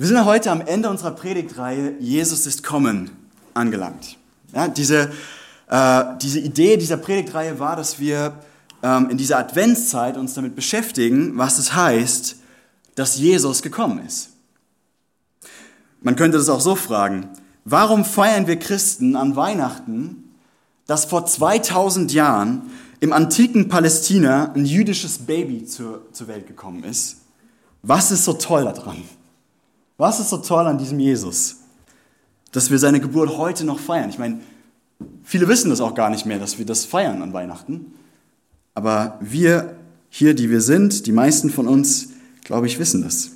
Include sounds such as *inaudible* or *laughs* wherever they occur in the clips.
Wir sind heute am Ende unserer Predigtreihe Jesus ist kommen angelangt. Ja, diese, äh, diese Idee dieser Predigtreihe war, dass wir ähm, in dieser Adventszeit uns damit beschäftigen, was es heißt, dass Jesus gekommen ist. Man könnte das auch so fragen, warum feiern wir Christen an Weihnachten, dass vor 2000 Jahren im antiken Palästina ein jüdisches Baby zur, zur Welt gekommen ist? Was ist so toll daran? Was ist so toll an diesem Jesus? Dass wir seine Geburt heute noch feiern. Ich meine, viele wissen das auch gar nicht mehr, dass wir das feiern an Weihnachten. Aber wir hier, die wir sind, die meisten von uns, glaube ich, wissen das.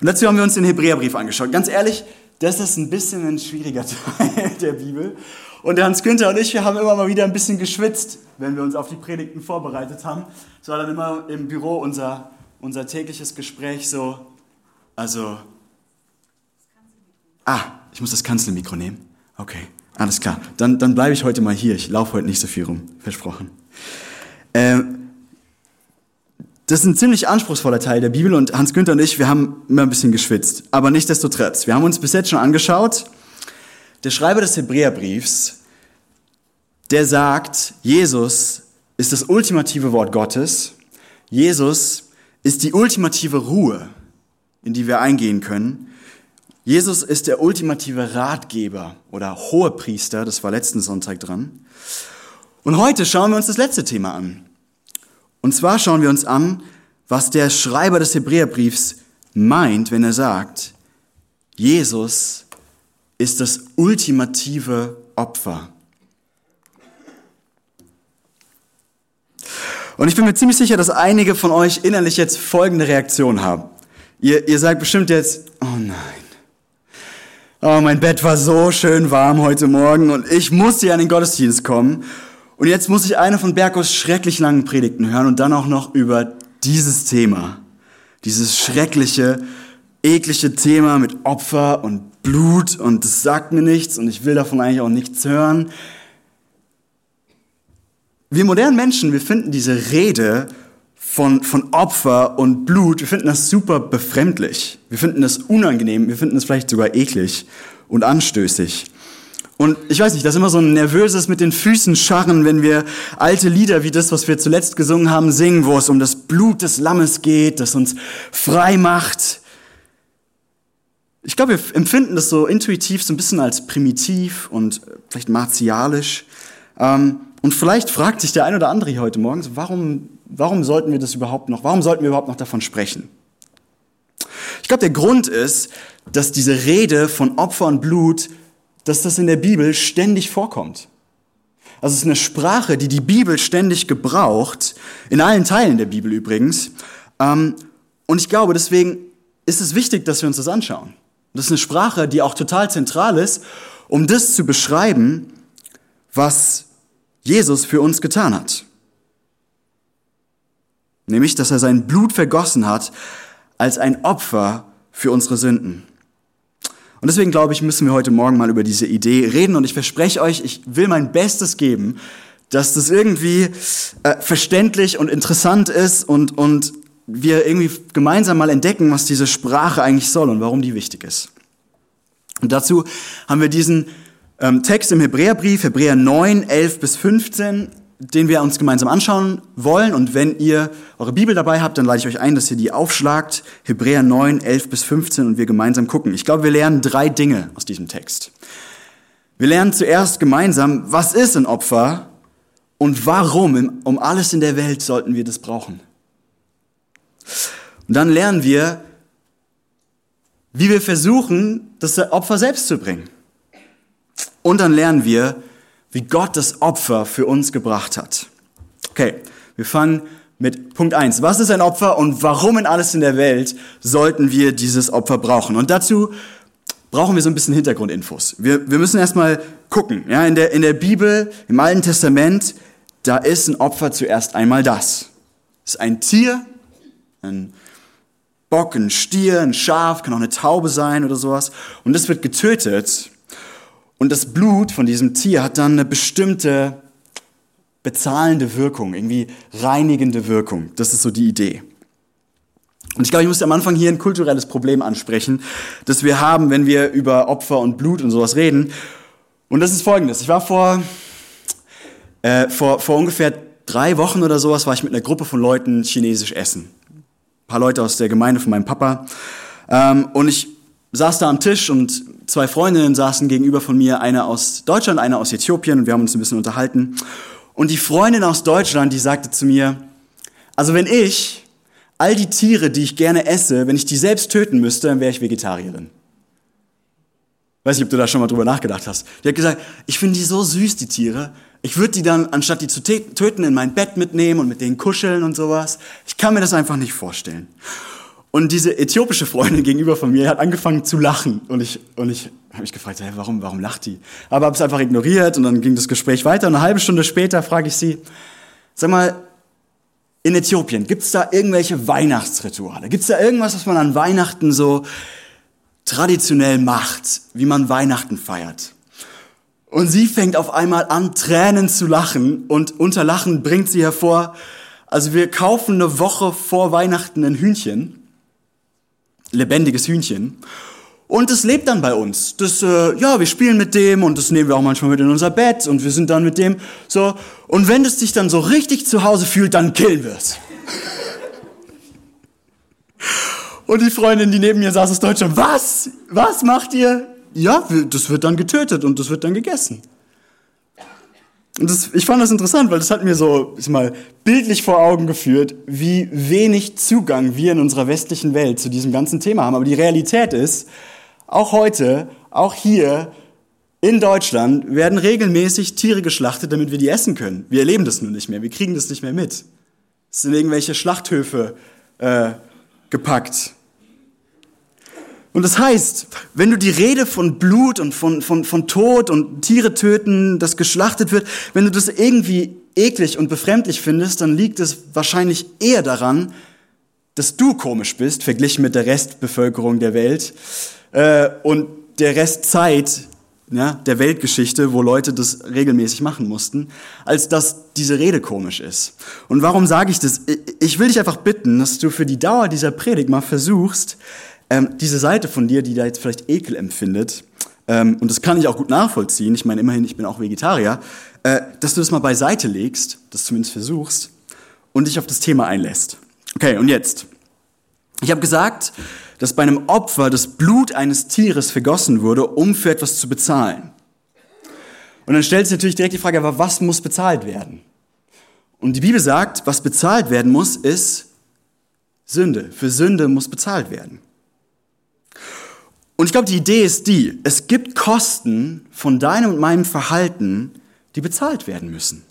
Und dazu haben wir uns den Hebräerbrief angeschaut. Ganz ehrlich, das ist ein bisschen ein schwieriger *laughs* Teil der Bibel. Und Hans Günther und ich, wir haben immer mal wieder ein bisschen geschwitzt, wenn wir uns auf die Predigten vorbereitet haben. Es war dann immer im Büro unser, unser tägliches Gespräch so, also, ah, ich muss das Kanzelmikro nehmen. Okay, alles klar. Dann, dann bleibe ich heute mal hier. Ich laufe heute nicht so viel rum, versprochen. Ähm, das ist ein ziemlich anspruchsvoller Teil der Bibel und Hans Günther und ich, wir haben immer ein bisschen geschwitzt. Aber nichtsdestotrotz, wir haben uns bis jetzt schon angeschaut. Der Schreiber des Hebräerbriefs, der sagt, Jesus ist das ultimative Wort Gottes. Jesus ist die ultimative Ruhe in die wir eingehen können. Jesus ist der ultimative Ratgeber oder Hohepriester, das war letzten Sonntag dran. Und heute schauen wir uns das letzte Thema an. Und zwar schauen wir uns an, was der Schreiber des Hebräerbriefs meint, wenn er sagt, Jesus ist das ultimative Opfer. Und ich bin mir ziemlich sicher, dass einige von euch innerlich jetzt folgende Reaktion haben. Ihr, ihr sagt bestimmt jetzt, oh nein. Oh, mein Bett war so schön warm heute Morgen und ich musste ja in den Gottesdienst kommen. Und jetzt muss ich eine von Berkos schrecklich langen Predigten hören und dann auch noch über dieses Thema. Dieses schreckliche, eklige Thema mit Opfer und Blut und das sagt mir nichts und ich will davon eigentlich auch nichts hören. Wir modernen Menschen, wir finden diese Rede von, von Opfer und Blut, wir finden das super befremdlich. Wir finden das unangenehm, wir finden es vielleicht sogar eklig und anstößig. Und ich weiß nicht, das ist immer so ein nervöses mit den Füßen scharren, wenn wir alte Lieder wie das, was wir zuletzt gesungen haben, singen, wo es um das Blut des Lammes geht, das uns frei macht. Ich glaube, wir empfinden das so intuitiv so ein bisschen als primitiv und vielleicht martialisch. Ähm, und vielleicht fragt sich der ein oder andere heute Morgen, warum Warum sollten wir das überhaupt noch, warum sollten wir überhaupt noch davon sprechen? Ich glaube, der Grund ist, dass diese Rede von Opfer und Blut, dass das in der Bibel ständig vorkommt. Also es ist eine Sprache, die die Bibel ständig gebraucht, in allen Teilen der Bibel übrigens. Ähm, und ich glaube, deswegen ist es wichtig, dass wir uns das anschauen. Das ist eine Sprache, die auch total zentral ist, um das zu beschreiben, was Jesus für uns getan hat nämlich dass er sein Blut vergossen hat als ein Opfer für unsere Sünden. Und deswegen glaube ich, müssen wir heute Morgen mal über diese Idee reden und ich verspreche euch, ich will mein Bestes geben, dass das irgendwie äh, verständlich und interessant ist und, und wir irgendwie gemeinsam mal entdecken, was diese Sprache eigentlich soll und warum die wichtig ist. Und dazu haben wir diesen ähm, Text im Hebräerbrief, Hebräer 9, 11 bis 15 den wir uns gemeinsam anschauen wollen. Und wenn ihr eure Bibel dabei habt, dann lade ich euch ein, dass ihr die aufschlagt. Hebräer 9, 11 bis 15 und wir gemeinsam gucken. Ich glaube, wir lernen drei Dinge aus diesem Text. Wir lernen zuerst gemeinsam, was ist ein Opfer und warum um alles in der Welt sollten wir das brauchen. Und dann lernen wir, wie wir versuchen, das Opfer selbst zu bringen. Und dann lernen wir, wie Gott das Opfer für uns gebracht hat. Okay, wir fangen mit Punkt eins. Was ist ein Opfer und warum in alles in der Welt sollten wir dieses Opfer brauchen? Und dazu brauchen wir so ein bisschen Hintergrundinfos. Wir, wir müssen erstmal gucken. Ja, in, der, in der Bibel, im Alten Testament, da ist ein Opfer zuerst einmal das. Es ist ein Tier, ein Bock, ein Stier, ein Schaf, kann auch eine Taube sein oder sowas. Und das wird getötet und das Blut von diesem Tier hat dann eine bestimmte bezahlende Wirkung, irgendwie reinigende Wirkung. Das ist so die Idee. Und ich glaube, ich muss am Anfang hier ein kulturelles Problem ansprechen, das wir haben, wenn wir über Opfer und Blut und sowas reden. Und das ist folgendes. Ich war vor, äh, vor, vor ungefähr drei Wochen oder sowas, war ich mit einer Gruppe von Leuten chinesisch essen. Ein paar Leute aus der Gemeinde von meinem Papa. Ähm, und ich saß da am Tisch und zwei Freundinnen saßen gegenüber von mir, eine aus Deutschland, eine aus Äthiopien und wir haben uns ein bisschen unterhalten. Und die Freundin aus Deutschland, die sagte zu mir, also wenn ich all die Tiere, die ich gerne esse, wenn ich die selbst töten müsste, dann wäre ich Vegetarierin. Weiß nicht, ob du da schon mal drüber nachgedacht hast. Die hat gesagt, ich finde die so süß, die Tiere. Ich würde die dann, anstatt die zu töten, in mein Bett mitnehmen und mit denen kuscheln und sowas. Ich kann mir das einfach nicht vorstellen. Und diese äthiopische Freundin gegenüber von mir hat angefangen zu lachen. Und ich, und ich habe mich gefragt, hey, warum, warum lacht die? Aber habe es einfach ignoriert und dann ging das Gespräch weiter. Und eine halbe Stunde später frage ich sie, sag mal, in Äthiopien, gibt es da irgendwelche Weihnachtsrituale? Gibt es da irgendwas, was man an Weihnachten so traditionell macht, wie man Weihnachten feiert? Und sie fängt auf einmal an, Tränen zu lachen und unter Lachen bringt sie hervor, also wir kaufen eine Woche vor Weihnachten ein Hühnchen, lebendiges Hühnchen, und es lebt dann bei uns. Das, äh, ja, wir spielen mit dem und das nehmen wir auch manchmal mit in unser Bett und wir sind dann mit dem so. Und wenn es sich dann so richtig zu Hause fühlt, dann killen wir es. *laughs* und die Freundin, die neben mir saß aus Deutschland, was? Was macht ihr? Ja, das wird dann getötet und das wird dann gegessen. Das, ich fand das interessant, weil das hat mir so ich mal bildlich vor Augen geführt, wie wenig Zugang wir in unserer westlichen Welt zu diesem ganzen Thema haben. Aber die Realität ist, auch heute, auch hier in Deutschland werden regelmäßig Tiere geschlachtet, damit wir die essen können. Wir erleben das nur nicht mehr, wir kriegen das nicht mehr mit. Es sind irgendwelche Schlachthöfe äh, gepackt. Und das heißt, wenn du die Rede von Blut und von, von, von Tod und Tiere töten, das geschlachtet wird, wenn du das irgendwie eklig und befremdlich findest, dann liegt es wahrscheinlich eher daran, dass du komisch bist, verglichen mit der Restbevölkerung der Welt, äh, und der Restzeit ja, der Weltgeschichte, wo Leute das regelmäßig machen mussten, als dass diese Rede komisch ist. Und warum sage ich das? Ich will dich einfach bitten, dass du für die Dauer dieser Predigt mal versuchst, ähm, diese Seite von dir, die da jetzt vielleicht Ekel empfindet, ähm, und das kann ich auch gut nachvollziehen, ich meine immerhin, ich bin auch Vegetarier, äh, dass du das mal beiseite legst, das zumindest versuchst, und dich auf das Thema einlässt. Okay, und jetzt. Ich habe gesagt, dass bei einem Opfer das Blut eines Tieres vergossen wurde, um für etwas zu bezahlen. Und dann stellt sich natürlich direkt die Frage, aber was muss bezahlt werden? Und die Bibel sagt, was bezahlt werden muss, ist Sünde. Für Sünde muss bezahlt werden. Und ich glaube, die Idee ist die, es gibt Kosten von deinem und meinem Verhalten, die bezahlt werden müssen.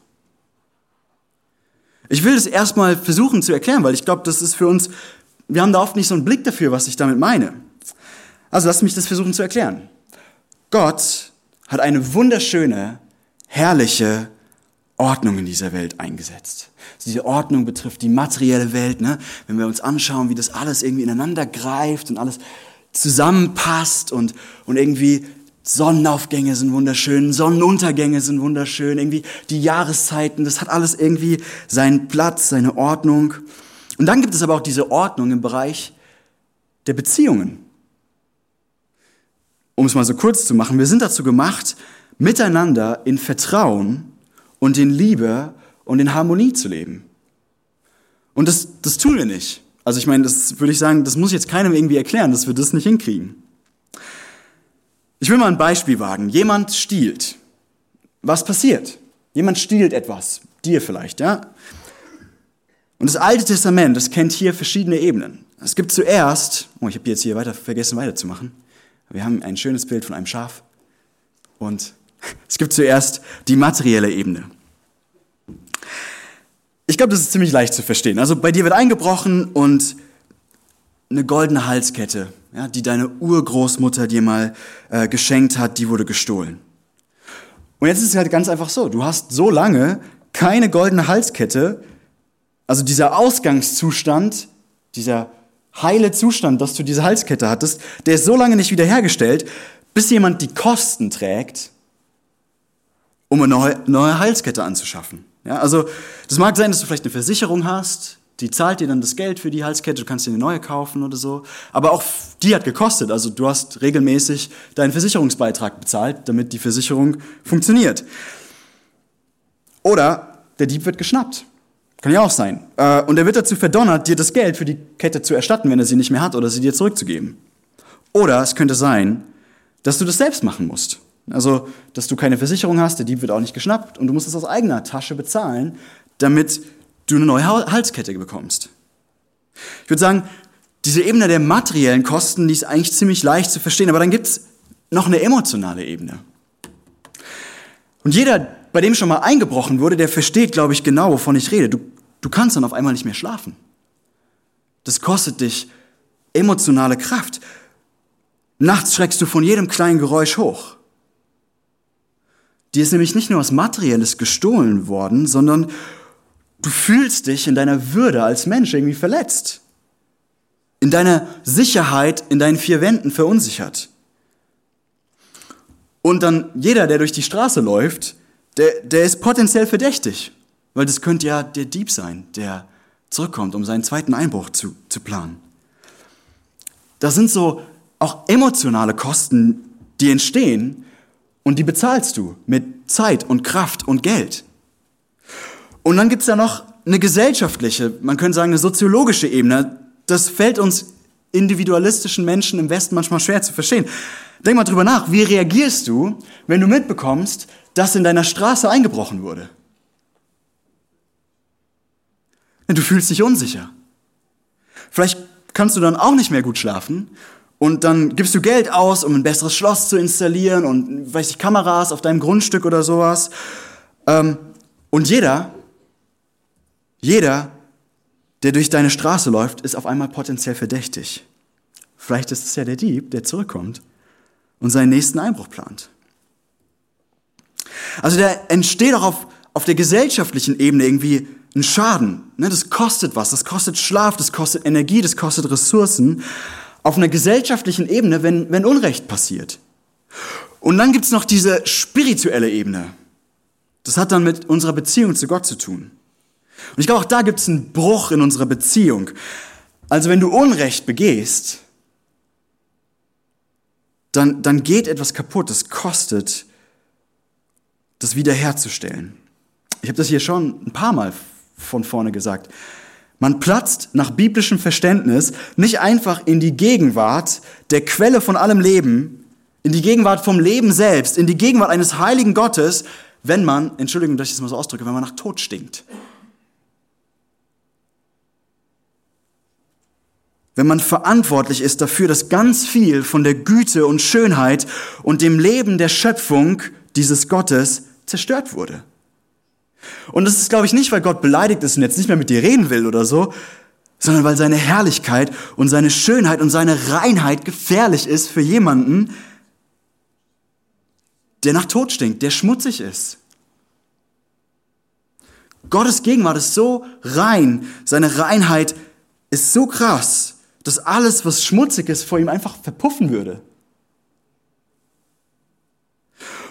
Ich will das erstmal versuchen zu erklären, weil ich glaube, das ist für uns wir haben da oft nicht so einen Blick dafür, was ich damit meine. Also lass mich das versuchen zu erklären. Gott hat eine wunderschöne, herrliche Ordnung in dieser Welt eingesetzt. Diese Ordnung betrifft die materielle Welt. Ne? Wenn wir uns anschauen, wie das alles irgendwie ineinander greift und alles zusammenpasst und, und irgendwie Sonnenaufgänge sind wunderschön, Sonnenuntergänge sind wunderschön, irgendwie die Jahreszeiten, das hat alles irgendwie seinen Platz, seine Ordnung. Und dann gibt es aber auch diese Ordnung im Bereich der Beziehungen. Um es mal so kurz zu machen, wir sind dazu gemacht, miteinander in Vertrauen und in Liebe und in Harmonie zu leben. Und das, das tun wir nicht. Also ich meine, das würde ich sagen, das muss ich jetzt keinem irgendwie erklären, dass wir das nicht hinkriegen. Ich will mal ein Beispiel wagen. Jemand stiehlt. Was passiert? Jemand stiehlt etwas. Dir vielleicht, ja? Und das Alte Testament, das kennt hier verschiedene Ebenen. Es gibt zuerst, oh, ich habe jetzt hier weiter vergessen weiterzumachen. Wir haben ein schönes Bild von einem Schaf. Und *laughs* es gibt zuerst die materielle Ebene. Ich glaube, das ist ziemlich leicht zu verstehen. Also bei dir wird eingebrochen und eine goldene Halskette, ja, die deine Urgroßmutter dir mal äh, geschenkt hat, die wurde gestohlen. Und jetzt ist es halt ganz einfach so, du hast so lange keine goldene Halskette, also dieser Ausgangszustand, dieser heile Zustand, dass du diese Halskette hattest, der ist so lange nicht wiederhergestellt, bis jemand die Kosten trägt, um eine neue, Halskette anzuschaffen. Ja, also das mag sein, dass du vielleicht eine Versicherung hast, Die zahlt dir dann das Geld für die Halskette, du kannst dir eine neue kaufen oder so. Aber auch die hat gekostet. Also du hast regelmäßig deinen Versicherungsbeitrag bezahlt, damit die Versicherung funktioniert. Oder der Dieb wird geschnappt. Kann ja auch sein. Äh, und er wird dazu verdonnert, dir das Geld für die Kette zu erstatten, wenn er sie nicht mehr hat, oder sie dir zurückzugeben. Oder es könnte sein, dass du das selbst machen musst. Also, dass du keine Versicherung hast, der Dieb wird auch nicht geschnappt und du musst es aus eigener Tasche bezahlen, damit du eine neue Halskette bekommst. Ich würde sagen, diese Ebene der materiellen Kosten, die ist eigentlich ziemlich leicht zu verstehen, aber dann gibt es noch eine emotionale Ebene. Und jeder, bei dem schon mal eingebrochen wurde, der versteht, glaube ich, genau, wovon ich rede. Du, du kannst dann auf einmal nicht mehr schlafen. Das kostet dich emotionale Kraft. Nachts schreckst du von jedem kleinen Geräusch hoch. Dir ist nämlich nicht nur was Materielles gestohlen worden, sondern du fühlst dich in deiner Würde als Mensch irgendwie verletzt. In deiner Sicherheit, in deinen vier Wänden verunsichert. Und dann jeder, der durch die Straße läuft, der, der ist potenziell verdächtig. Weil das könnte ja der Dieb sein, der zurückkommt, um seinen zweiten Einbruch zu, zu planen. Das sind so auch emotionale Kosten, die entstehen, und die bezahlst du mit Zeit und Kraft und Geld. Und dann gibt's da noch eine gesellschaftliche, man könnte sagen eine soziologische Ebene. Das fällt uns individualistischen Menschen im Westen manchmal schwer zu verstehen. Denk mal drüber nach, wie reagierst du, wenn du mitbekommst, dass in deiner Straße eingebrochen wurde? Du fühlst dich unsicher. Vielleicht kannst du dann auch nicht mehr gut schlafen und dann gibst du Geld aus, um ein besseres Schloss zu installieren und, weiß ich, Kameras auf deinem Grundstück oder sowas. Ähm, und jeder, jeder, der durch deine Straße läuft, ist auf einmal potenziell verdächtig. Vielleicht ist es ja der Dieb, der zurückkommt und seinen nächsten Einbruch plant. Also da entsteht auch auf, auf der gesellschaftlichen Ebene irgendwie ein Schaden. Ne, das kostet was, das kostet Schlaf, das kostet Energie, das kostet Ressourcen auf einer gesellschaftlichen Ebene, wenn, wenn Unrecht passiert. Und dann gibt's noch diese spirituelle Ebene. Das hat dann mit unserer Beziehung zu Gott zu tun. Und ich glaube, auch da gibt's einen Bruch in unserer Beziehung. Also wenn du Unrecht begehst, dann, dann geht etwas kaputt. Das kostet, das wiederherzustellen. Ich habe das hier schon ein paar Mal von vorne gesagt. Man platzt nach biblischem Verständnis nicht einfach in die Gegenwart der Quelle von allem Leben, in die Gegenwart vom Leben selbst, in die Gegenwart eines heiligen Gottes, wenn man, Entschuldigung, dass ich das mal so ausdrücke, wenn man nach Tod stinkt. Wenn man verantwortlich ist dafür, dass ganz viel von der Güte und Schönheit und dem Leben der Schöpfung dieses Gottes zerstört wurde. Und das ist, glaube ich, nicht, weil Gott beleidigt ist und jetzt nicht mehr mit dir reden will oder so, sondern weil seine Herrlichkeit und seine Schönheit und seine Reinheit gefährlich ist für jemanden, der nach Tod stinkt, der schmutzig ist. Gottes Gegenwart ist so rein, seine Reinheit ist so krass, dass alles, was schmutzig ist, vor ihm einfach verpuffen würde.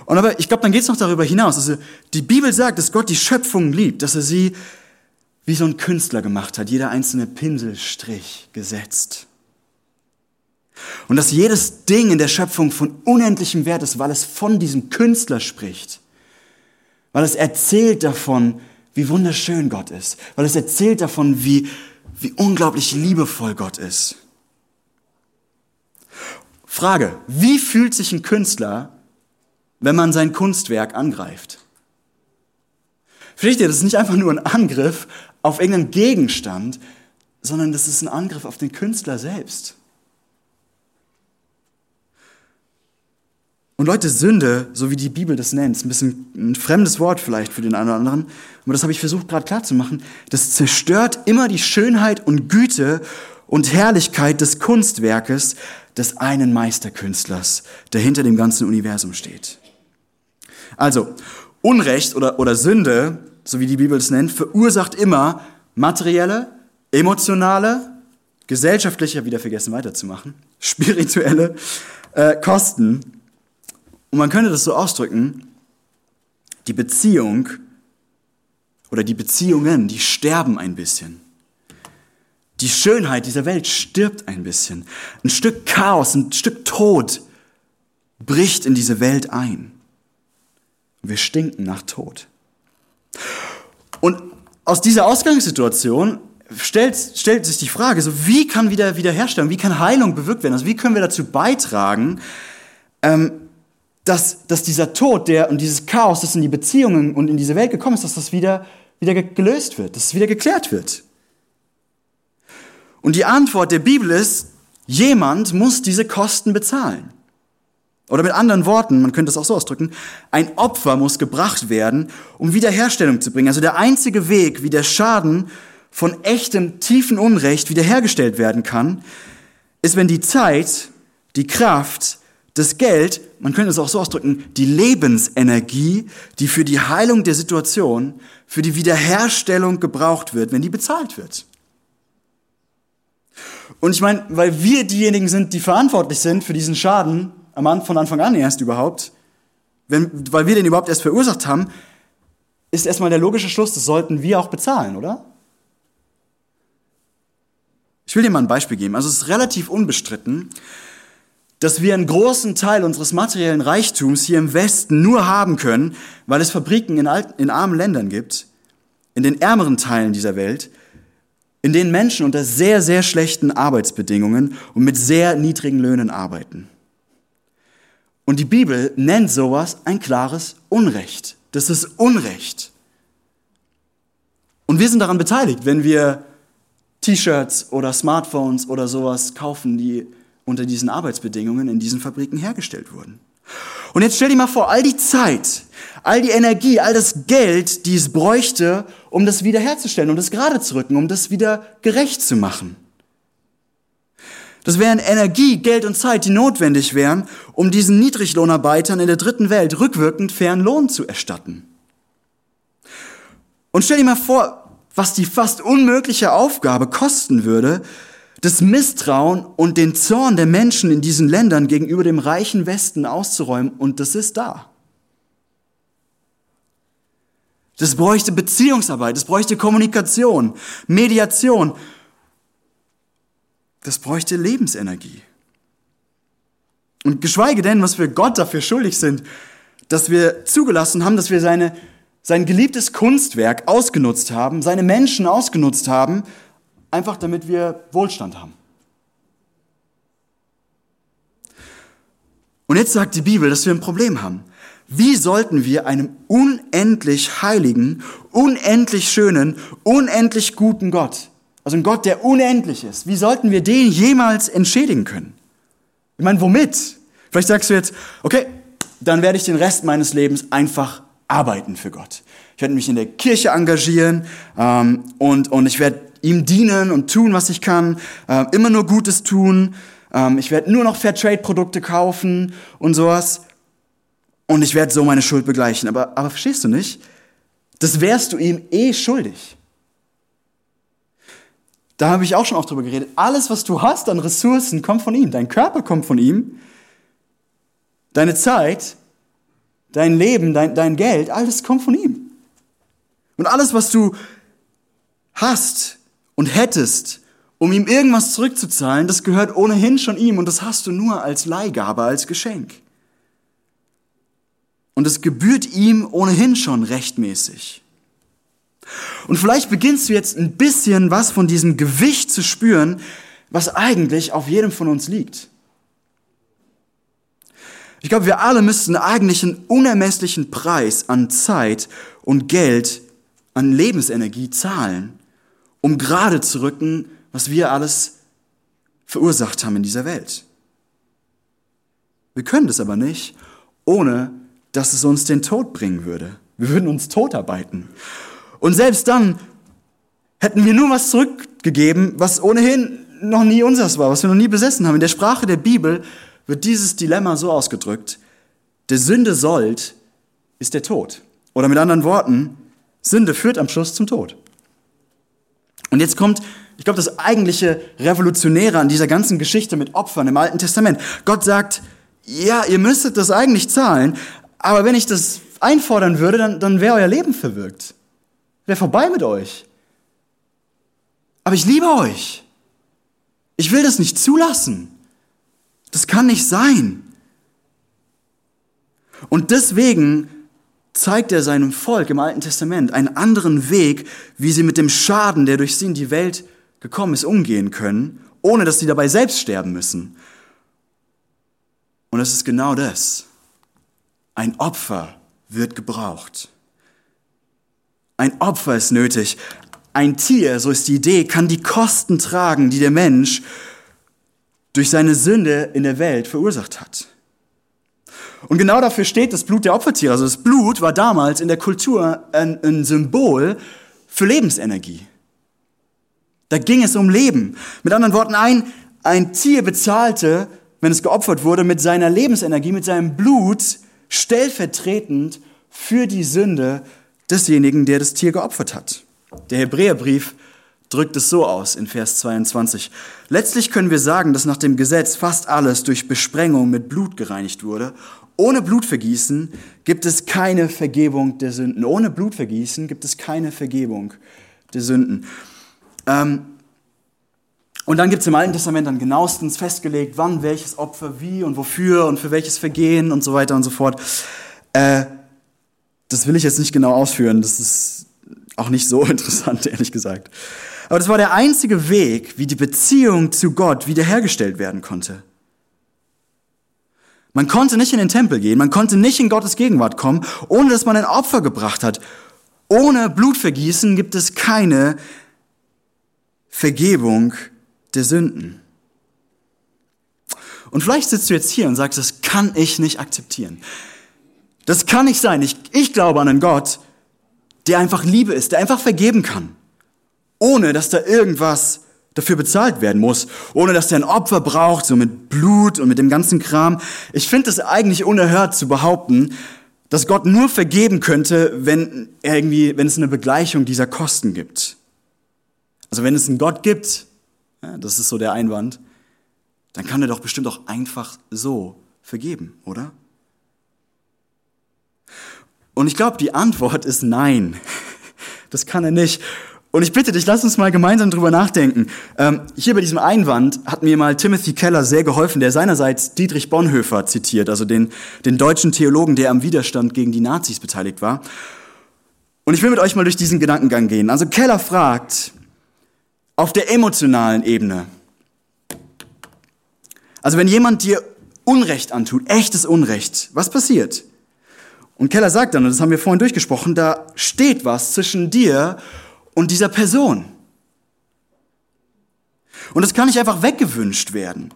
Und aber ich glaube, dann geht es noch darüber hinaus. Also die Bibel sagt, dass Gott die Schöpfung liebt, dass er sie wie so ein Künstler gemacht hat, jeder einzelne Pinselstrich gesetzt. Und dass jedes Ding in der Schöpfung von unendlichem Wert ist, weil es von diesem Künstler spricht. Weil es erzählt davon, wie wunderschön Gott ist. Weil es erzählt davon, wie, wie unglaublich liebevoll Gott ist. Frage, wie fühlt sich ein Künstler, wenn man sein Kunstwerk angreift. Versteht ihr, das ist nicht einfach nur ein Angriff auf irgendeinen Gegenstand, sondern das ist ein Angriff auf den Künstler selbst. Und Leute, Sünde, so wie die Bibel das nennt, ist ein bisschen ein fremdes Wort vielleicht für den einen oder anderen, aber das habe ich versucht gerade klarzumachen, das zerstört immer die Schönheit und Güte und Herrlichkeit des Kunstwerkes des einen Meisterkünstlers, der hinter dem ganzen Universum steht. Also, Unrecht oder, oder Sünde, so wie die Bibel es nennt, verursacht immer materielle, emotionale, gesellschaftliche, wieder vergessen weiterzumachen, *laughs* spirituelle äh, Kosten. Und man könnte das so ausdrücken, die Beziehung oder die Beziehungen, die sterben ein bisschen. Die Schönheit dieser Welt stirbt ein bisschen. Ein Stück Chaos, ein Stück Tod bricht in diese Welt ein. Wir stinken nach Tod. Und aus dieser Ausgangssituation stellt, stellt sich die Frage, so wie kann wieder Wiederherstellung, wie kann Heilung bewirkt werden? Also wie können wir dazu beitragen, ähm, dass, dass dieser Tod der, und dieses Chaos, das in die Beziehungen und in diese Welt gekommen ist, dass das wieder, wieder gelöst wird, dass es wieder geklärt wird. Und die Antwort der Bibel ist, jemand muss diese Kosten bezahlen. Oder mit anderen Worten, man könnte es auch so ausdrücken, ein Opfer muss gebracht werden, um Wiederherstellung zu bringen. Also der einzige Weg, wie der Schaden von echtem, tiefen Unrecht wiederhergestellt werden kann, ist, wenn die Zeit, die Kraft, das Geld, man könnte es auch so ausdrücken, die Lebensenergie, die für die Heilung der Situation, für die Wiederherstellung gebraucht wird, wenn die bezahlt wird. Und ich meine, weil wir diejenigen sind, die verantwortlich sind für diesen Schaden, von Anfang an erst überhaupt, wenn, weil wir den überhaupt erst verursacht haben, ist erstmal der logische Schluss, das sollten wir auch bezahlen, oder? Ich will dir mal ein Beispiel geben. Also es ist relativ unbestritten, dass wir einen großen Teil unseres materiellen Reichtums hier im Westen nur haben können, weil es Fabriken in, in armen Ländern gibt, in den ärmeren Teilen dieser Welt, in denen Menschen unter sehr, sehr schlechten Arbeitsbedingungen und mit sehr niedrigen Löhnen arbeiten. Und die Bibel nennt sowas ein klares Unrecht. Das ist Unrecht. Und wir sind daran beteiligt, wenn wir T-Shirts oder Smartphones oder sowas kaufen, die unter diesen Arbeitsbedingungen in diesen Fabriken hergestellt wurden. Und jetzt stell dir mal vor, all die Zeit, all die Energie, all das Geld, die es bräuchte, um das wiederherzustellen, um das gerade zu rücken, um das wieder gerecht zu machen. Das wären Energie, Geld und Zeit, die notwendig wären, um diesen Niedriglohnarbeitern in der dritten Welt rückwirkend fairen Lohn zu erstatten. Und stell dir mal vor, was die fast unmögliche Aufgabe kosten würde, das Misstrauen und den Zorn der Menschen in diesen Ländern gegenüber dem reichen Westen auszuräumen. Und das ist da. Das bräuchte Beziehungsarbeit, das bräuchte Kommunikation, Mediation. Das bräuchte Lebensenergie. Und geschweige denn, was wir Gott dafür schuldig sind, dass wir zugelassen haben, dass wir seine, sein geliebtes Kunstwerk ausgenutzt haben, seine Menschen ausgenutzt haben, einfach damit wir Wohlstand haben. Und jetzt sagt die Bibel, dass wir ein Problem haben. Wie sollten wir einem unendlich heiligen, unendlich schönen, unendlich guten Gott, also ein Gott, der unendlich ist, wie sollten wir den jemals entschädigen können? Ich meine, womit? Vielleicht sagst du jetzt, okay, dann werde ich den Rest meines Lebens einfach arbeiten für Gott. Ich werde mich in der Kirche engagieren ähm, und, und ich werde ihm dienen und tun, was ich kann, äh, immer nur Gutes tun. Ähm, ich werde nur noch Fairtrade-Produkte kaufen und sowas. Und ich werde so meine Schuld begleichen. Aber, aber verstehst du nicht? Das wärst du ihm eh schuldig. Da habe ich auch schon oft drüber geredet. Alles, was du hast an Ressourcen, kommt von ihm. Dein Körper kommt von ihm. Deine Zeit, dein Leben, dein, dein Geld, alles kommt von ihm. Und alles, was du hast und hättest, um ihm irgendwas zurückzuzahlen, das gehört ohnehin schon ihm und das hast du nur als Leihgabe, als Geschenk. Und es gebührt ihm ohnehin schon rechtmäßig. Und vielleicht beginnst du jetzt ein bisschen was von diesem Gewicht zu spüren, was eigentlich auf jedem von uns liegt. Ich glaube, wir alle müssten eigentlich einen unermesslichen Preis an Zeit und Geld, an Lebensenergie zahlen, um gerade zu rücken, was wir alles verursacht haben in dieser Welt. Wir können das aber nicht, ohne dass es uns den Tod bringen würde. Wir würden uns totarbeiten. Und selbst dann hätten wir nur was zurückgegeben, was ohnehin noch nie unseres war, was wir noch nie besessen haben. In der Sprache der Bibel wird dieses Dilemma so ausgedrückt, der Sünde sollt ist der Tod. Oder mit anderen Worten, Sünde führt am Schluss zum Tod. Und jetzt kommt, ich glaube, das eigentliche Revolutionäre an dieser ganzen Geschichte mit Opfern im Alten Testament. Gott sagt, ja, ihr müsstet das eigentlich zahlen, aber wenn ich das einfordern würde, dann, dann wäre euer Leben verwirkt. Wäre vorbei mit euch. Aber ich liebe euch. Ich will das nicht zulassen. Das kann nicht sein. Und deswegen zeigt er seinem Volk im Alten Testament einen anderen Weg, wie sie mit dem Schaden, der durch sie in die Welt gekommen ist, umgehen können, ohne dass sie dabei selbst sterben müssen. Und es ist genau das. Ein Opfer wird gebraucht. Ein Opfer ist nötig. Ein Tier, so ist die Idee, kann die Kosten tragen, die der Mensch durch seine Sünde in der Welt verursacht hat. Und genau dafür steht das Blut der Opfertiere. Also das Blut war damals in der Kultur ein, ein Symbol für Lebensenergie. Da ging es um Leben. Mit anderen Worten, ein, ein Tier bezahlte, wenn es geopfert wurde, mit seiner Lebensenergie, mit seinem Blut stellvertretend für die Sünde desjenigen, der das Tier geopfert hat. Der Hebräerbrief drückt es so aus in Vers 22. Letztlich können wir sagen, dass nach dem Gesetz fast alles durch Besprengung mit Blut gereinigt wurde. Ohne Blutvergießen gibt es keine Vergebung der Sünden. Ohne Blutvergießen gibt es keine Vergebung der Sünden. Ähm, und dann gibt es im Alten Testament dann genauestens festgelegt, wann welches Opfer wie und wofür und für welches Vergehen und so weiter und so fort. Äh, das will ich jetzt nicht genau ausführen. Das ist auch nicht so *laughs* interessant, ehrlich gesagt. Aber das war der einzige Weg, wie die Beziehung zu Gott wiederhergestellt werden konnte. Man konnte nicht in den Tempel gehen, man konnte nicht in Gottes Gegenwart kommen, ohne dass man ein Opfer gebracht hat. Ohne Blutvergießen gibt es keine Vergebung der Sünden. Und vielleicht sitzt du jetzt hier und sagst, das kann ich nicht akzeptieren. Das kann nicht sein. Ich, ich glaube an einen Gott, der einfach Liebe ist, der einfach vergeben kann ohne dass da irgendwas dafür bezahlt werden muss, ohne dass der ein Opfer braucht, so mit Blut und mit dem ganzen Kram. Ich finde es eigentlich unerhört zu behaupten, dass Gott nur vergeben könnte, wenn irgendwie, wenn es eine Begleichung dieser Kosten gibt. Also wenn es einen Gott gibt, ja, das ist so der Einwand, dann kann er doch bestimmt auch einfach so vergeben, oder? Und ich glaube, die Antwort ist nein. *laughs* Das kann er nicht. Und ich bitte dich, lass uns mal gemeinsam drüber nachdenken. Ähm, hier bei diesem Einwand hat mir mal Timothy Keller sehr geholfen, der seinerseits Dietrich Bonhoeffer zitiert, also den, den deutschen Theologen, der am Widerstand gegen die Nazis beteiligt war. Und ich will mit euch mal durch diesen Gedankengang gehen. Also Keller fragt, auf der emotionalen Ebene, also wenn jemand dir Unrecht antut, echtes Unrecht, was passiert? Und Keller sagt dann, und das haben wir vorhin durchgesprochen, da steht was zwischen dir und dieser Person. Und das kann nicht einfach weggewünscht werden.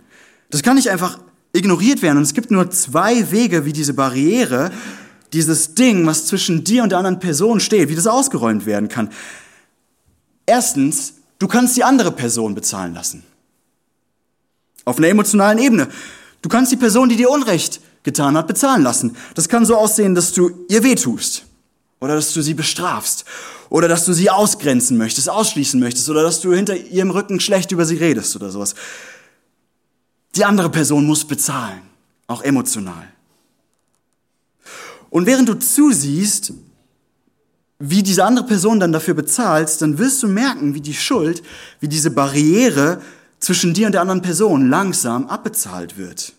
Das kann nicht einfach ignoriert werden. Und es gibt nur zwei Wege, wie diese Barriere, dieses Ding, was zwischen dir und der anderen Person steht, wie das ausgeräumt werden kann. Erstens, du kannst die andere Person bezahlen lassen. Auf einer emotionalen Ebene. Du kannst die Person, die dir Unrecht getan hat, bezahlen lassen. Das kann so aussehen, dass du ihr wehtust oder dass du sie bestrafst oder dass du sie ausgrenzen möchtest, ausschließen möchtest oder dass du hinter ihrem Rücken schlecht über sie redest oder sowas. Die andere Person muss bezahlen, auch emotional. Und während du zusiehst, wie diese andere Person dann dafür bezahlt, dann wirst du merken, wie die Schuld, wie diese Barriere zwischen dir und der anderen Person langsam abbezahlt wird.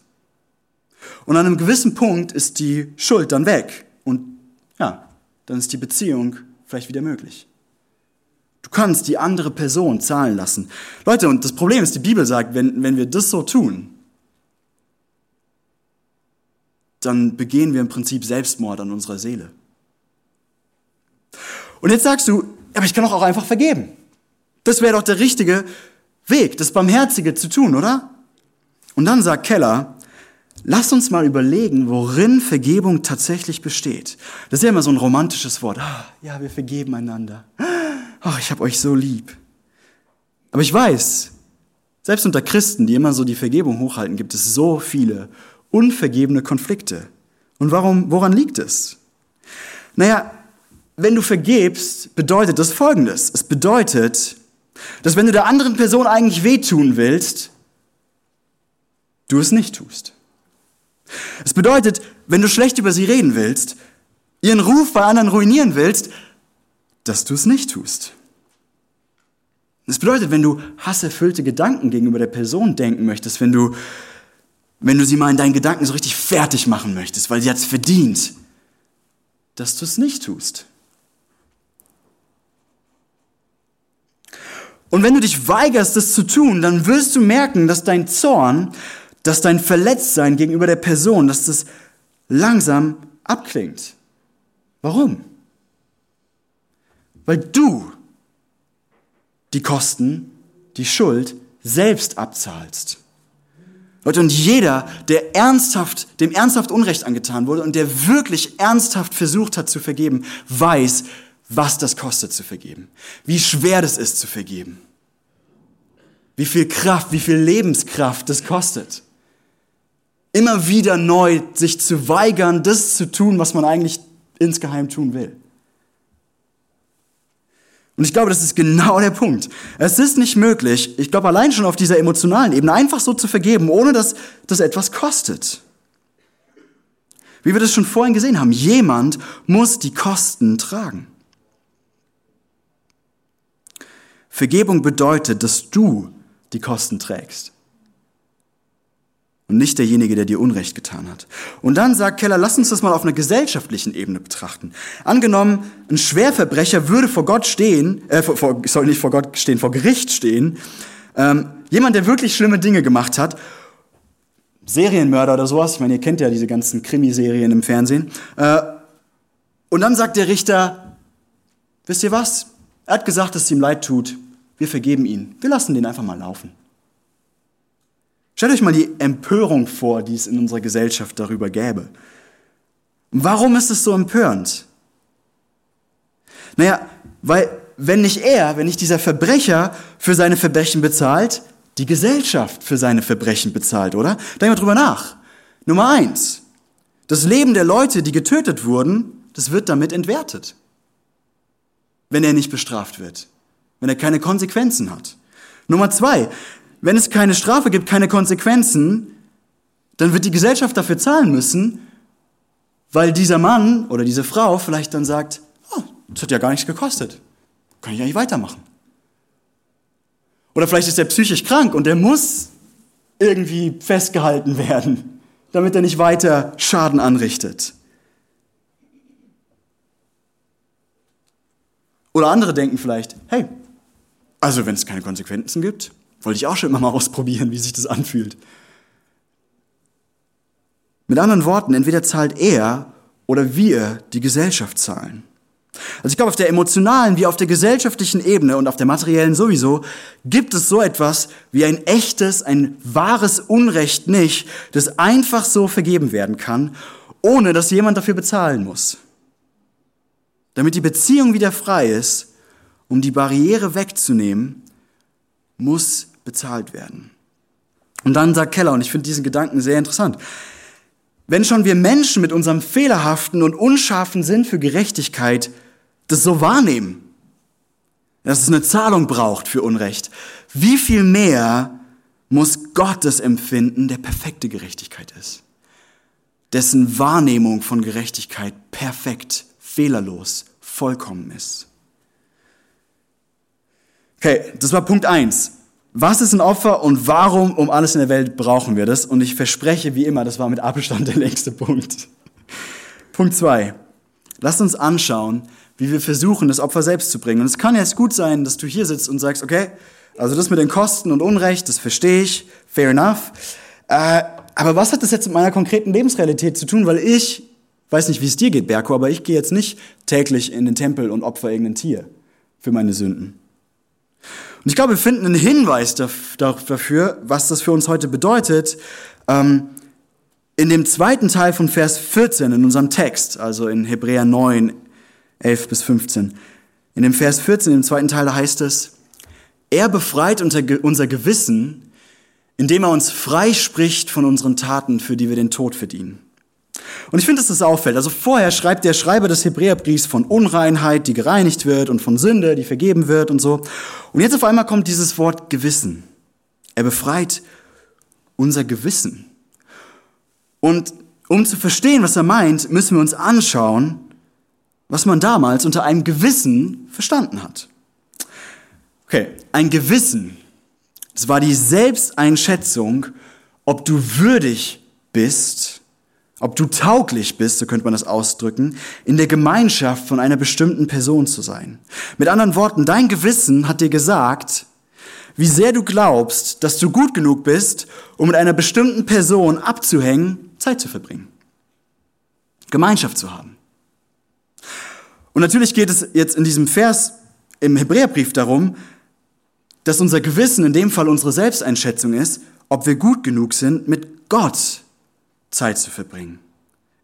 Und an einem gewissen Punkt ist die Schuld dann weg. Und ja, dann ist die Beziehung vielleicht wieder möglich. Du kannst die andere Person zahlen lassen. Leute, und das Problem ist, die Bibel sagt, wenn, wenn wir das so tun, dann begehen wir im Prinzip Selbstmord an unserer Seele. Und jetzt sagst du, aber ich kann doch auch einfach vergeben. Das wäre doch der richtige Weg, das Barmherzige zu tun, oder? Und dann sagt Keller, Lass uns mal überlegen, worin Vergebung tatsächlich besteht. Das ist ja immer so ein romantisches Wort. Ah, ja, wir vergeben einander. Ach, ich habe euch so lieb. Aber ich weiß, selbst unter Christen, die immer so die Vergebung hochhalten, gibt es so viele unvergebene Konflikte. Und warum, woran liegt es? Naja, wenn du vergebst, bedeutet das Folgendes. Es bedeutet, dass wenn du der anderen Person eigentlich wehtun willst, du es nicht tust. Es bedeutet, wenn du schlecht über sie reden willst, ihren Ruf bei anderen ruinieren willst, dass du es nicht tust. Das bedeutet, wenn du hasserfüllte Gedanken gegenüber der Person denken möchtest, wenn du, wenn du sie mal in deinen Gedanken so richtig fertig machen möchtest, weil sie hat es verdient, dass du es nicht tust. Und wenn du dich weigerst, das zu tun, dann wirst du merken, dass dein Zorn, dass dein Verletztsein gegenüber der Person, dass das langsam abklingt. Warum? Weil du die Kosten, die Schuld selbst abzahlst. Leute, und jeder, der ernsthaft, dem ernsthaft Unrecht angetan wurde und der wirklich ernsthaft versucht hat zu vergeben, weiß, was das kostet zu vergeben. Wie schwer das ist zu vergeben. Wie viel Kraft, wie viel Lebenskraft das kostet. Immer wieder neu sich zu weigern, das zu tun, was man eigentlich insgeheim tun will. Und ich glaube, das ist genau der Punkt. Es ist nicht möglich, ich glaube allein schon auf dieser emotionalen Ebene, einfach so zu vergeben, ohne dass das etwas kostet. Wie wir das schon vorhin gesehen haben, jemand muss die Kosten tragen. Vergebung bedeutet, dass du die Kosten trägst und nicht derjenige, der dir Unrecht getan hat. Und dann sagt Keller, lass uns das mal auf einer gesellschaftlichen Ebene betrachten. Angenommen, ein Schwerverbrecher würde vor Gott stehen, äh, vor, vor, soll nicht vor Gott stehen, vor Gericht stehen. Ähm, jemand, der wirklich schlimme Dinge gemacht hat, Serienmörder oder sowas, ich meine, ihr kennt ja diese ganzen Krimiserien im Fernsehen. Äh, und dann sagt der Richter, wisst ihr was? Er hat gesagt, dass es ihm leid tut. Wir vergeben ihn. Wir lassen den einfach mal laufen. Stellt euch mal die Empörung vor, die es in unserer Gesellschaft darüber gäbe. Warum ist es so empörend? Naja, weil wenn nicht er, wenn nicht dieser Verbrecher für seine Verbrechen bezahlt, die Gesellschaft für seine Verbrechen bezahlt, oder? Denk mal drüber nach. Nummer eins. Das Leben der Leute, die getötet wurden, das wird damit entwertet. Wenn er nicht bestraft wird. Wenn er keine Konsequenzen hat. Nummer zwei wenn es keine Strafe gibt, keine Konsequenzen, dann wird die Gesellschaft dafür zahlen müssen, weil dieser Mann oder diese Frau vielleicht dann sagt, oh, das hat ja gar nichts gekostet. Kann ich eigentlich weitermachen. Oder vielleicht ist er psychisch krank und er muss irgendwie festgehalten werden, damit er nicht weiter Schaden anrichtet. Oder andere denken vielleicht, hey, also wenn es keine Konsequenzen gibt, wollte ich auch schon immer mal ausprobieren, wie sich das anfühlt. Mit anderen Worten, entweder zahlt er oder wir die Gesellschaft zahlen. Also ich glaube, auf der emotionalen wie auf der gesellschaftlichen Ebene und auf der materiellen sowieso gibt es so etwas wie ein echtes, ein wahres Unrecht nicht, das einfach so vergeben werden kann, ohne dass jemand dafür bezahlen muss. Damit die Beziehung wieder frei ist, um die Barriere wegzunehmen, muss bezahlt werden. Und dann sagt Keller, und ich finde diesen Gedanken sehr interessant, wenn schon wir Menschen mit unserem fehlerhaften und unscharfen Sinn für Gerechtigkeit das so wahrnehmen, dass es eine Zahlung braucht für Unrecht, wie viel mehr muss Gott das empfinden, der perfekte Gerechtigkeit ist, dessen Wahrnehmung von Gerechtigkeit perfekt, fehlerlos, vollkommen ist. Okay, das war Punkt eins. Was ist ein Opfer und warum um alles in der Welt brauchen wir das? Und ich verspreche, wie immer, das war mit Abstand *laughs* der längste Punkt. Punkt zwei. Lasst uns anschauen, wie wir versuchen, das Opfer selbst zu bringen. Und es kann jetzt gut sein, dass du hier sitzt und sagst, okay, also das mit den Kosten und Unrecht, das verstehe ich, fair enough. Äh, aber was hat das jetzt mit meiner konkreten Lebensrealität zu tun? Weil ich, weiß nicht, wie es dir geht, Berko, aber ich gehe jetzt nicht täglich in den Tempel und opfer irgendein Tier für meine Sünden. Und ich glaube, wir finden einen Hinweis dafür, was das für uns heute bedeutet, ähm, in dem zweiten Teil von Vers 14 in unserem Text, also in Hebräer 9, 11 bis 15. In dem Vers 14, im zweiten Teil, heißt es, er befreit unser Gewissen, indem er uns freispricht von unseren Taten, für die wir den Tod verdienen. Und ich finde, dass das auffällt. Also vorher schreibt der Schreiber des Hebräerbriefs von Unreinheit, die gereinigt wird, und von Sünde, die vergeben wird und so. Und jetzt auf einmal kommt dieses Wort Gewissen. Er befreit unser Gewissen. Und um zu verstehen, was er meint, müssen wir uns anschauen, was man damals unter einem Gewissen verstanden hat. Okay, ein Gewissen. Das war die Selbsteinschätzung, ob du würdig bist, ob du tauglich bist, so könnte man das ausdrücken, in der Gemeinschaft von einer bestimmten Person zu sein. Mit anderen Worten, dein Gewissen hat dir gesagt, wie sehr du glaubst, dass du gut genug bist, um mit einer bestimmten Person abzuhängen, Zeit zu verbringen. Gemeinschaft zu haben. Und natürlich geht es jetzt in diesem Vers im Hebräerbrief darum, dass unser Gewissen, in dem Fall unsere Selbsteinschätzung ist, ob wir gut genug sind, mit Gott Zeit zu verbringen,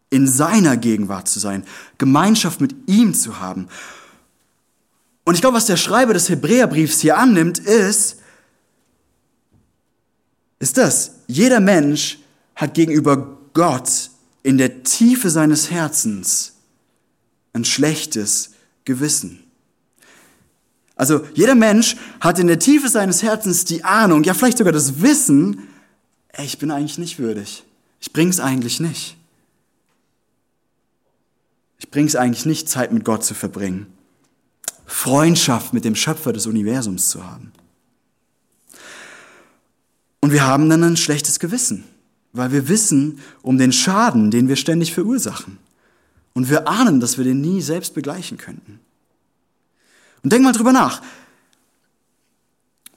in seiner Gegenwart zu sein, Gemeinschaft mit ihm zu haben. Und ich glaube, was der Schreiber des Hebräerbriefs hier annimmt, ist, ist das, jeder Mensch hat gegenüber Gott in der Tiefe seines Herzens ein schlechtes Gewissen. Also jeder Mensch hat in der Tiefe seines Herzens die Ahnung, ja vielleicht sogar das Wissen, ich bin eigentlich nicht würdig. Ich bring's eigentlich nicht. Ich bring's eigentlich nicht, Zeit mit Gott zu verbringen. Freundschaft mit dem Schöpfer des Universums zu haben. Und wir haben dann ein schlechtes Gewissen, weil wir wissen um den Schaden, den wir ständig verursachen. Und wir ahnen, dass wir den nie selbst begleichen könnten. Und denk mal drüber nach.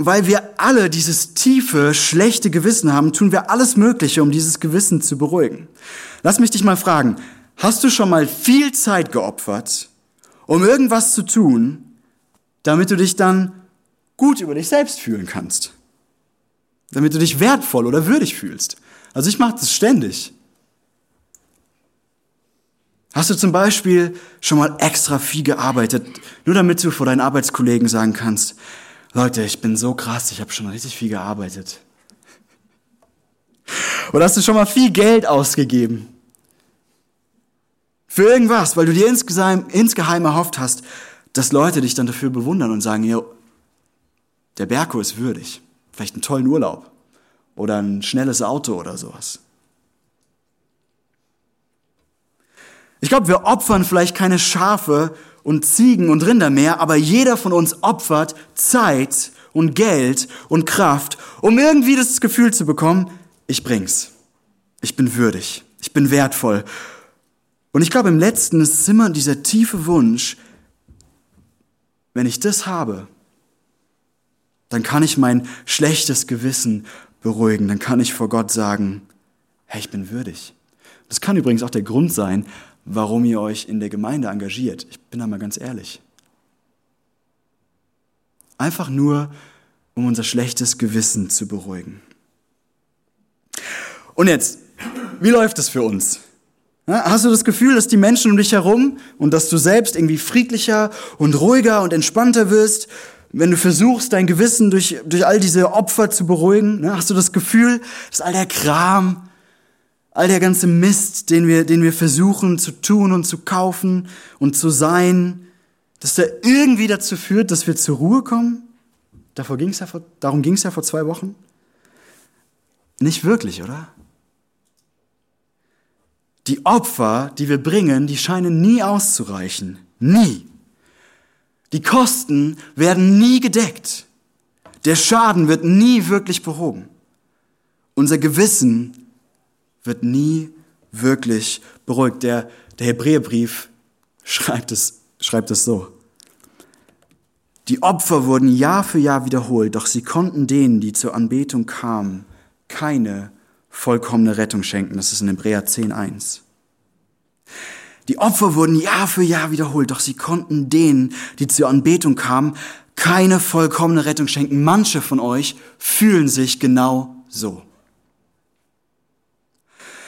Weil wir alle dieses tiefe, schlechte Gewissen haben, tun wir alles Mögliche, um dieses Gewissen zu beruhigen. Lass mich dich mal fragen, hast du schon mal viel Zeit geopfert, um irgendwas zu tun, damit du dich dann gut über dich selbst fühlen kannst? Damit du dich wertvoll oder würdig fühlst? Also ich mache das ständig. Hast du zum Beispiel schon mal extra viel gearbeitet, nur damit du vor deinen Arbeitskollegen sagen kannst, Leute, ich bin so krass, ich habe schon richtig viel gearbeitet. Oder hast du schon mal viel Geld ausgegeben? Für irgendwas, weil du dir insgeheim, insgeheim erhofft hast, dass Leute dich dann dafür bewundern und sagen, ja, der Berko ist würdig. Vielleicht einen tollen Urlaub oder ein schnelles Auto oder sowas. Ich glaube, wir opfern vielleicht keine Schafe und Ziegen und Rinder mehr, aber jeder von uns opfert Zeit und Geld und Kraft, um irgendwie das Gefühl zu bekommen, ich bring's. Ich bin würdig. Ich bin wertvoll. Und ich glaube, im letzten ist immer dieser tiefe Wunsch, wenn ich das habe, dann kann ich mein schlechtes Gewissen beruhigen. Dann kann ich vor Gott sagen, hey, ich bin würdig. Das kann übrigens auch der Grund sein, warum ihr euch in der Gemeinde engagiert. Ich bin da mal ganz ehrlich. Einfach nur, um unser schlechtes Gewissen zu beruhigen. Und jetzt, wie läuft es für uns? Hast du das Gefühl, dass die Menschen um dich herum und dass du selbst irgendwie friedlicher und ruhiger und entspannter wirst, wenn du versuchst, dein Gewissen durch, durch all diese Opfer zu beruhigen? Hast du das Gefühl, dass all der Kram, all der ganze Mist, den wir, den wir versuchen zu tun und zu kaufen und zu sein, dass der irgendwie dazu führt, dass wir zur Ruhe kommen? Davor ging's ja vor, darum ging es ja vor zwei Wochen. Nicht wirklich, oder? Die Opfer, die wir bringen, die scheinen nie auszureichen. Nie. Die Kosten werden nie gedeckt. Der Schaden wird nie wirklich behoben. Unser Gewissen wird nie wirklich beruhigt. Der, der Hebräerbrief schreibt es, schreibt es so. Die Opfer wurden Jahr für Jahr wiederholt, doch sie konnten denen, die zur Anbetung kamen, keine vollkommene Rettung schenken. Das ist in Hebräer 10.1. Die Opfer wurden Jahr für Jahr wiederholt, doch sie konnten denen, die zur Anbetung kamen, keine vollkommene Rettung schenken. Manche von euch fühlen sich genau so.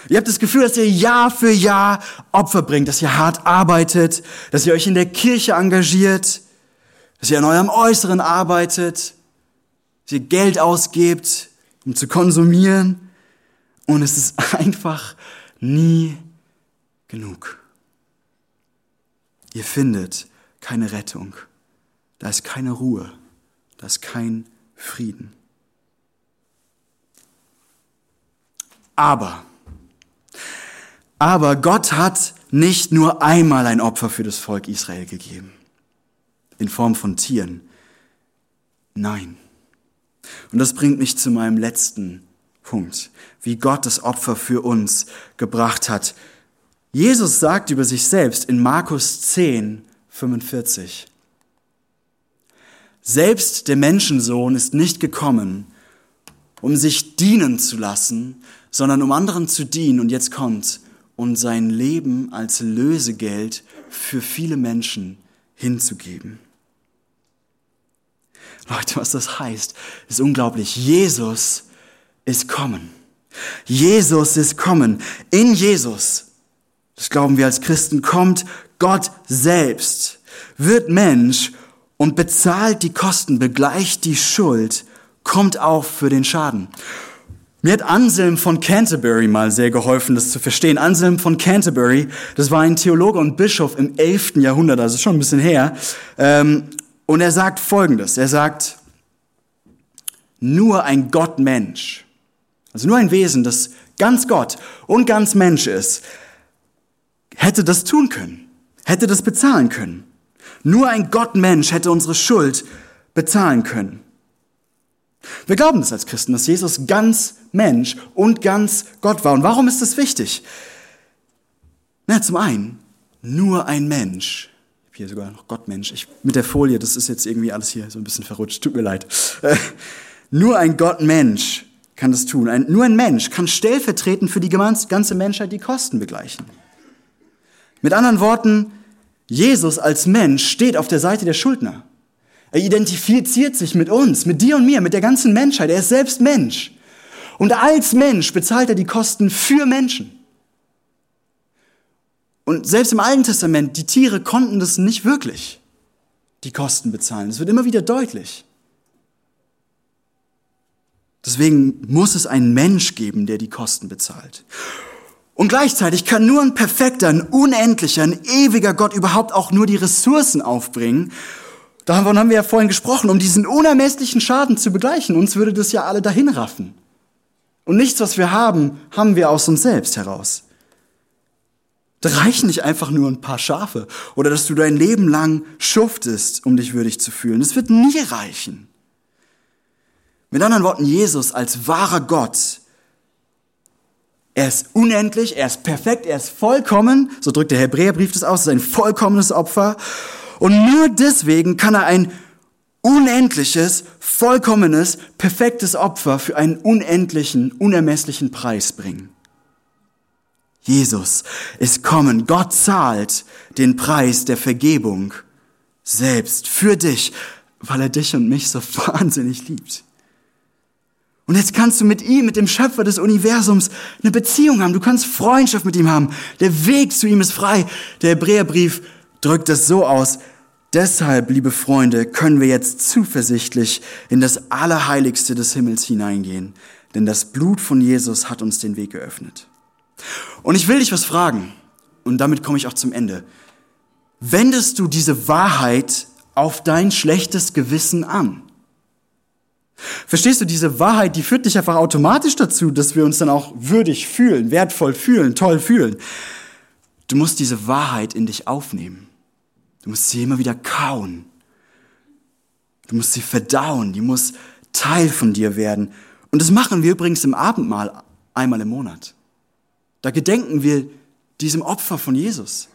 Ihr habt das Gefühl, dass ihr Jahr für Jahr Opfer bringt, dass ihr hart arbeitet, dass ihr euch in der Kirche engagiert, dass ihr an eurem Äußeren arbeitet, dass ihr Geld ausgebt, um zu konsumieren. Und es ist *laughs* einfach nie genug. Ihr findet keine Rettung. Da ist keine Ruhe. Da ist kein Frieden. Aber aber Gott hat nicht nur einmal ein Opfer für das Volk Israel gegeben, in Form von Tieren. Nein. Und das bringt mich zu meinem letzten Punkt, wie Gott das Opfer für uns gebracht hat. Jesus sagt über sich selbst in Markus 10, 45, selbst der Menschensohn ist nicht gekommen, um sich dienen zu lassen, sondern um anderen zu dienen. Und jetzt kommt, und sein Leben als Lösegeld für viele Menschen hinzugeben. Leute, was das heißt, ist unglaublich. Jesus ist kommen. Jesus ist kommen. In Jesus, das glauben wir als Christen, kommt Gott selbst, wird Mensch und bezahlt die Kosten, begleicht die Schuld, kommt auf für den Schaden. Mir hat Anselm von Canterbury mal sehr geholfen, das zu verstehen. Anselm von Canterbury, das war ein Theologe und Bischof im 11. Jahrhundert, also schon ein bisschen her. Ähm, und er sagt Folgendes. Er sagt, nur ein Gottmensch, also nur ein Wesen, das ganz Gott und ganz Mensch ist, hätte das tun können, hätte das bezahlen können. Nur ein Gottmensch hätte unsere Schuld bezahlen können. Wir glauben das als Christen, dass Jesus ganz Mensch und ganz Gott war. Und warum ist das wichtig? Na, zum einen, nur ein Mensch. Ich habe hier sogar noch Gottmensch. Ich, mit der Folie, das ist jetzt irgendwie alles hier so ein bisschen verrutscht. Tut mir leid. *laughs* Nur ein Gottmensch kann das tun. Ein, nur ein Mensch kann stellvertretend für die ganze Menschheit die Kosten begleichen. Mit anderen Worten, Jesus als Mensch steht auf der Seite der Schuldner. Er identifiziert sich mit uns, mit dir und mir, mit der ganzen Menschheit. Er ist selbst Mensch. Und als Mensch bezahlt er die Kosten für Menschen. Und selbst im Alten Testament, die Tiere konnten das nicht wirklich, die Kosten bezahlen. Das wird immer wieder deutlich. Deswegen muss es einen Mensch geben, der die Kosten bezahlt. Und gleichzeitig kann nur ein perfekter, ein unendlicher, ein ewiger Gott überhaupt auch nur die Ressourcen aufbringen, Davon haben wir ja vorhin gesprochen, um diesen unermesslichen Schaden zu begleichen. Uns würde das ja alle dahin raffen. Und nichts, was wir haben, haben wir aus uns selbst heraus. Da reichen nicht einfach nur ein paar Schafe oder dass du dein Leben lang schuftest, um dich würdig zu fühlen. Das wird nie reichen. Mit anderen Worten, Jesus als wahrer Gott, er ist unendlich, er ist perfekt, er ist vollkommen, so drückt der Hebräerbrief das aus, es ist ein vollkommenes Opfer. Und nur deswegen kann er ein unendliches, vollkommenes, perfektes Opfer für einen unendlichen, unermesslichen Preis bringen. Jesus ist kommen. Gott zahlt den Preis der Vergebung selbst für dich, weil er dich und mich so *laughs* wahnsinnig liebt. Und jetzt kannst du mit ihm, mit dem Schöpfer des Universums, eine Beziehung haben. Du kannst Freundschaft mit ihm haben. Der Weg zu ihm ist frei. Der Hebräerbrief drückt es so aus. Deshalb, liebe Freunde, können wir jetzt zuversichtlich in das Allerheiligste des Himmels hineingehen, denn das Blut von Jesus hat uns den Weg geöffnet. Und ich will dich was fragen, und damit komme ich auch zum Ende. Wendest du diese Wahrheit auf dein schlechtes Gewissen an? Verstehst du, diese Wahrheit, die führt dich einfach automatisch dazu, dass wir uns dann auch würdig fühlen, wertvoll fühlen, toll fühlen. Du musst diese Wahrheit in dich aufnehmen. Du musst sie immer wieder kauen. Du musst sie verdauen. Die muss Teil von dir werden. Und das machen wir übrigens im Abendmahl einmal im Monat. Da gedenken wir diesem Opfer von Jesus.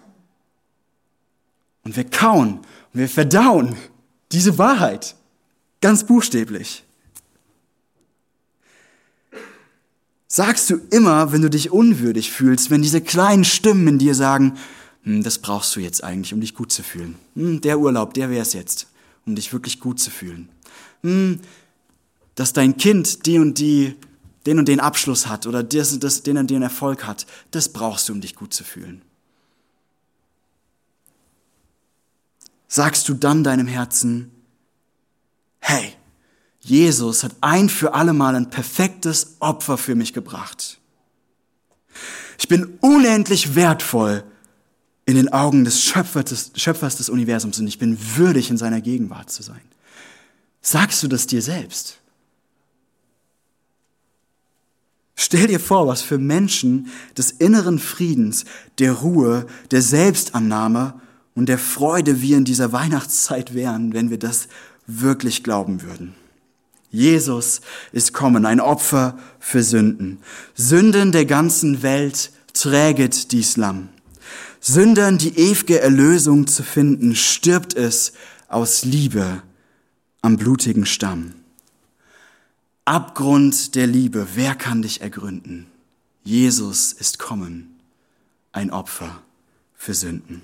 Und wir kauen und wir verdauen diese Wahrheit. Ganz buchstäblich. Sagst du immer, wenn du dich unwürdig fühlst, wenn diese kleinen Stimmen in dir sagen, das brauchst du jetzt eigentlich, um dich gut zu fühlen. Hm, der Urlaub, der wär's jetzt, um dich wirklich gut zu fühlen. Hm, dass dein Kind die und die, den und den Abschluss hat oder das, das, den und den Erfolg hat, das brauchst du, um dich gut zu fühlen. Sagst du dann deinem Herzen, hey, Jesus hat ein für alle Mal ein perfektes Opfer für mich gebracht. Ich bin unendlich wertvoll in den Augen des Schöpfers, des Schöpfers des Universums und ich bin würdig, in seiner Gegenwart zu sein. Sagst du das dir selbst? Stell dir vor, was für Menschen des inneren Friedens, der Ruhe, der Selbstannahme und der Freude wir in dieser Weihnachtszeit wären, wenn wir das wirklich glauben würden. Jesus ist kommen, ein Opfer für Sünden. Sünden der ganzen Welt träget dies Lamm. Sündern die ewige Erlösung zu finden, stirbt es aus Liebe am blutigen Stamm. Abgrund der Liebe, wer kann dich ergründen? Jesus ist kommen, ein Opfer für Sünden.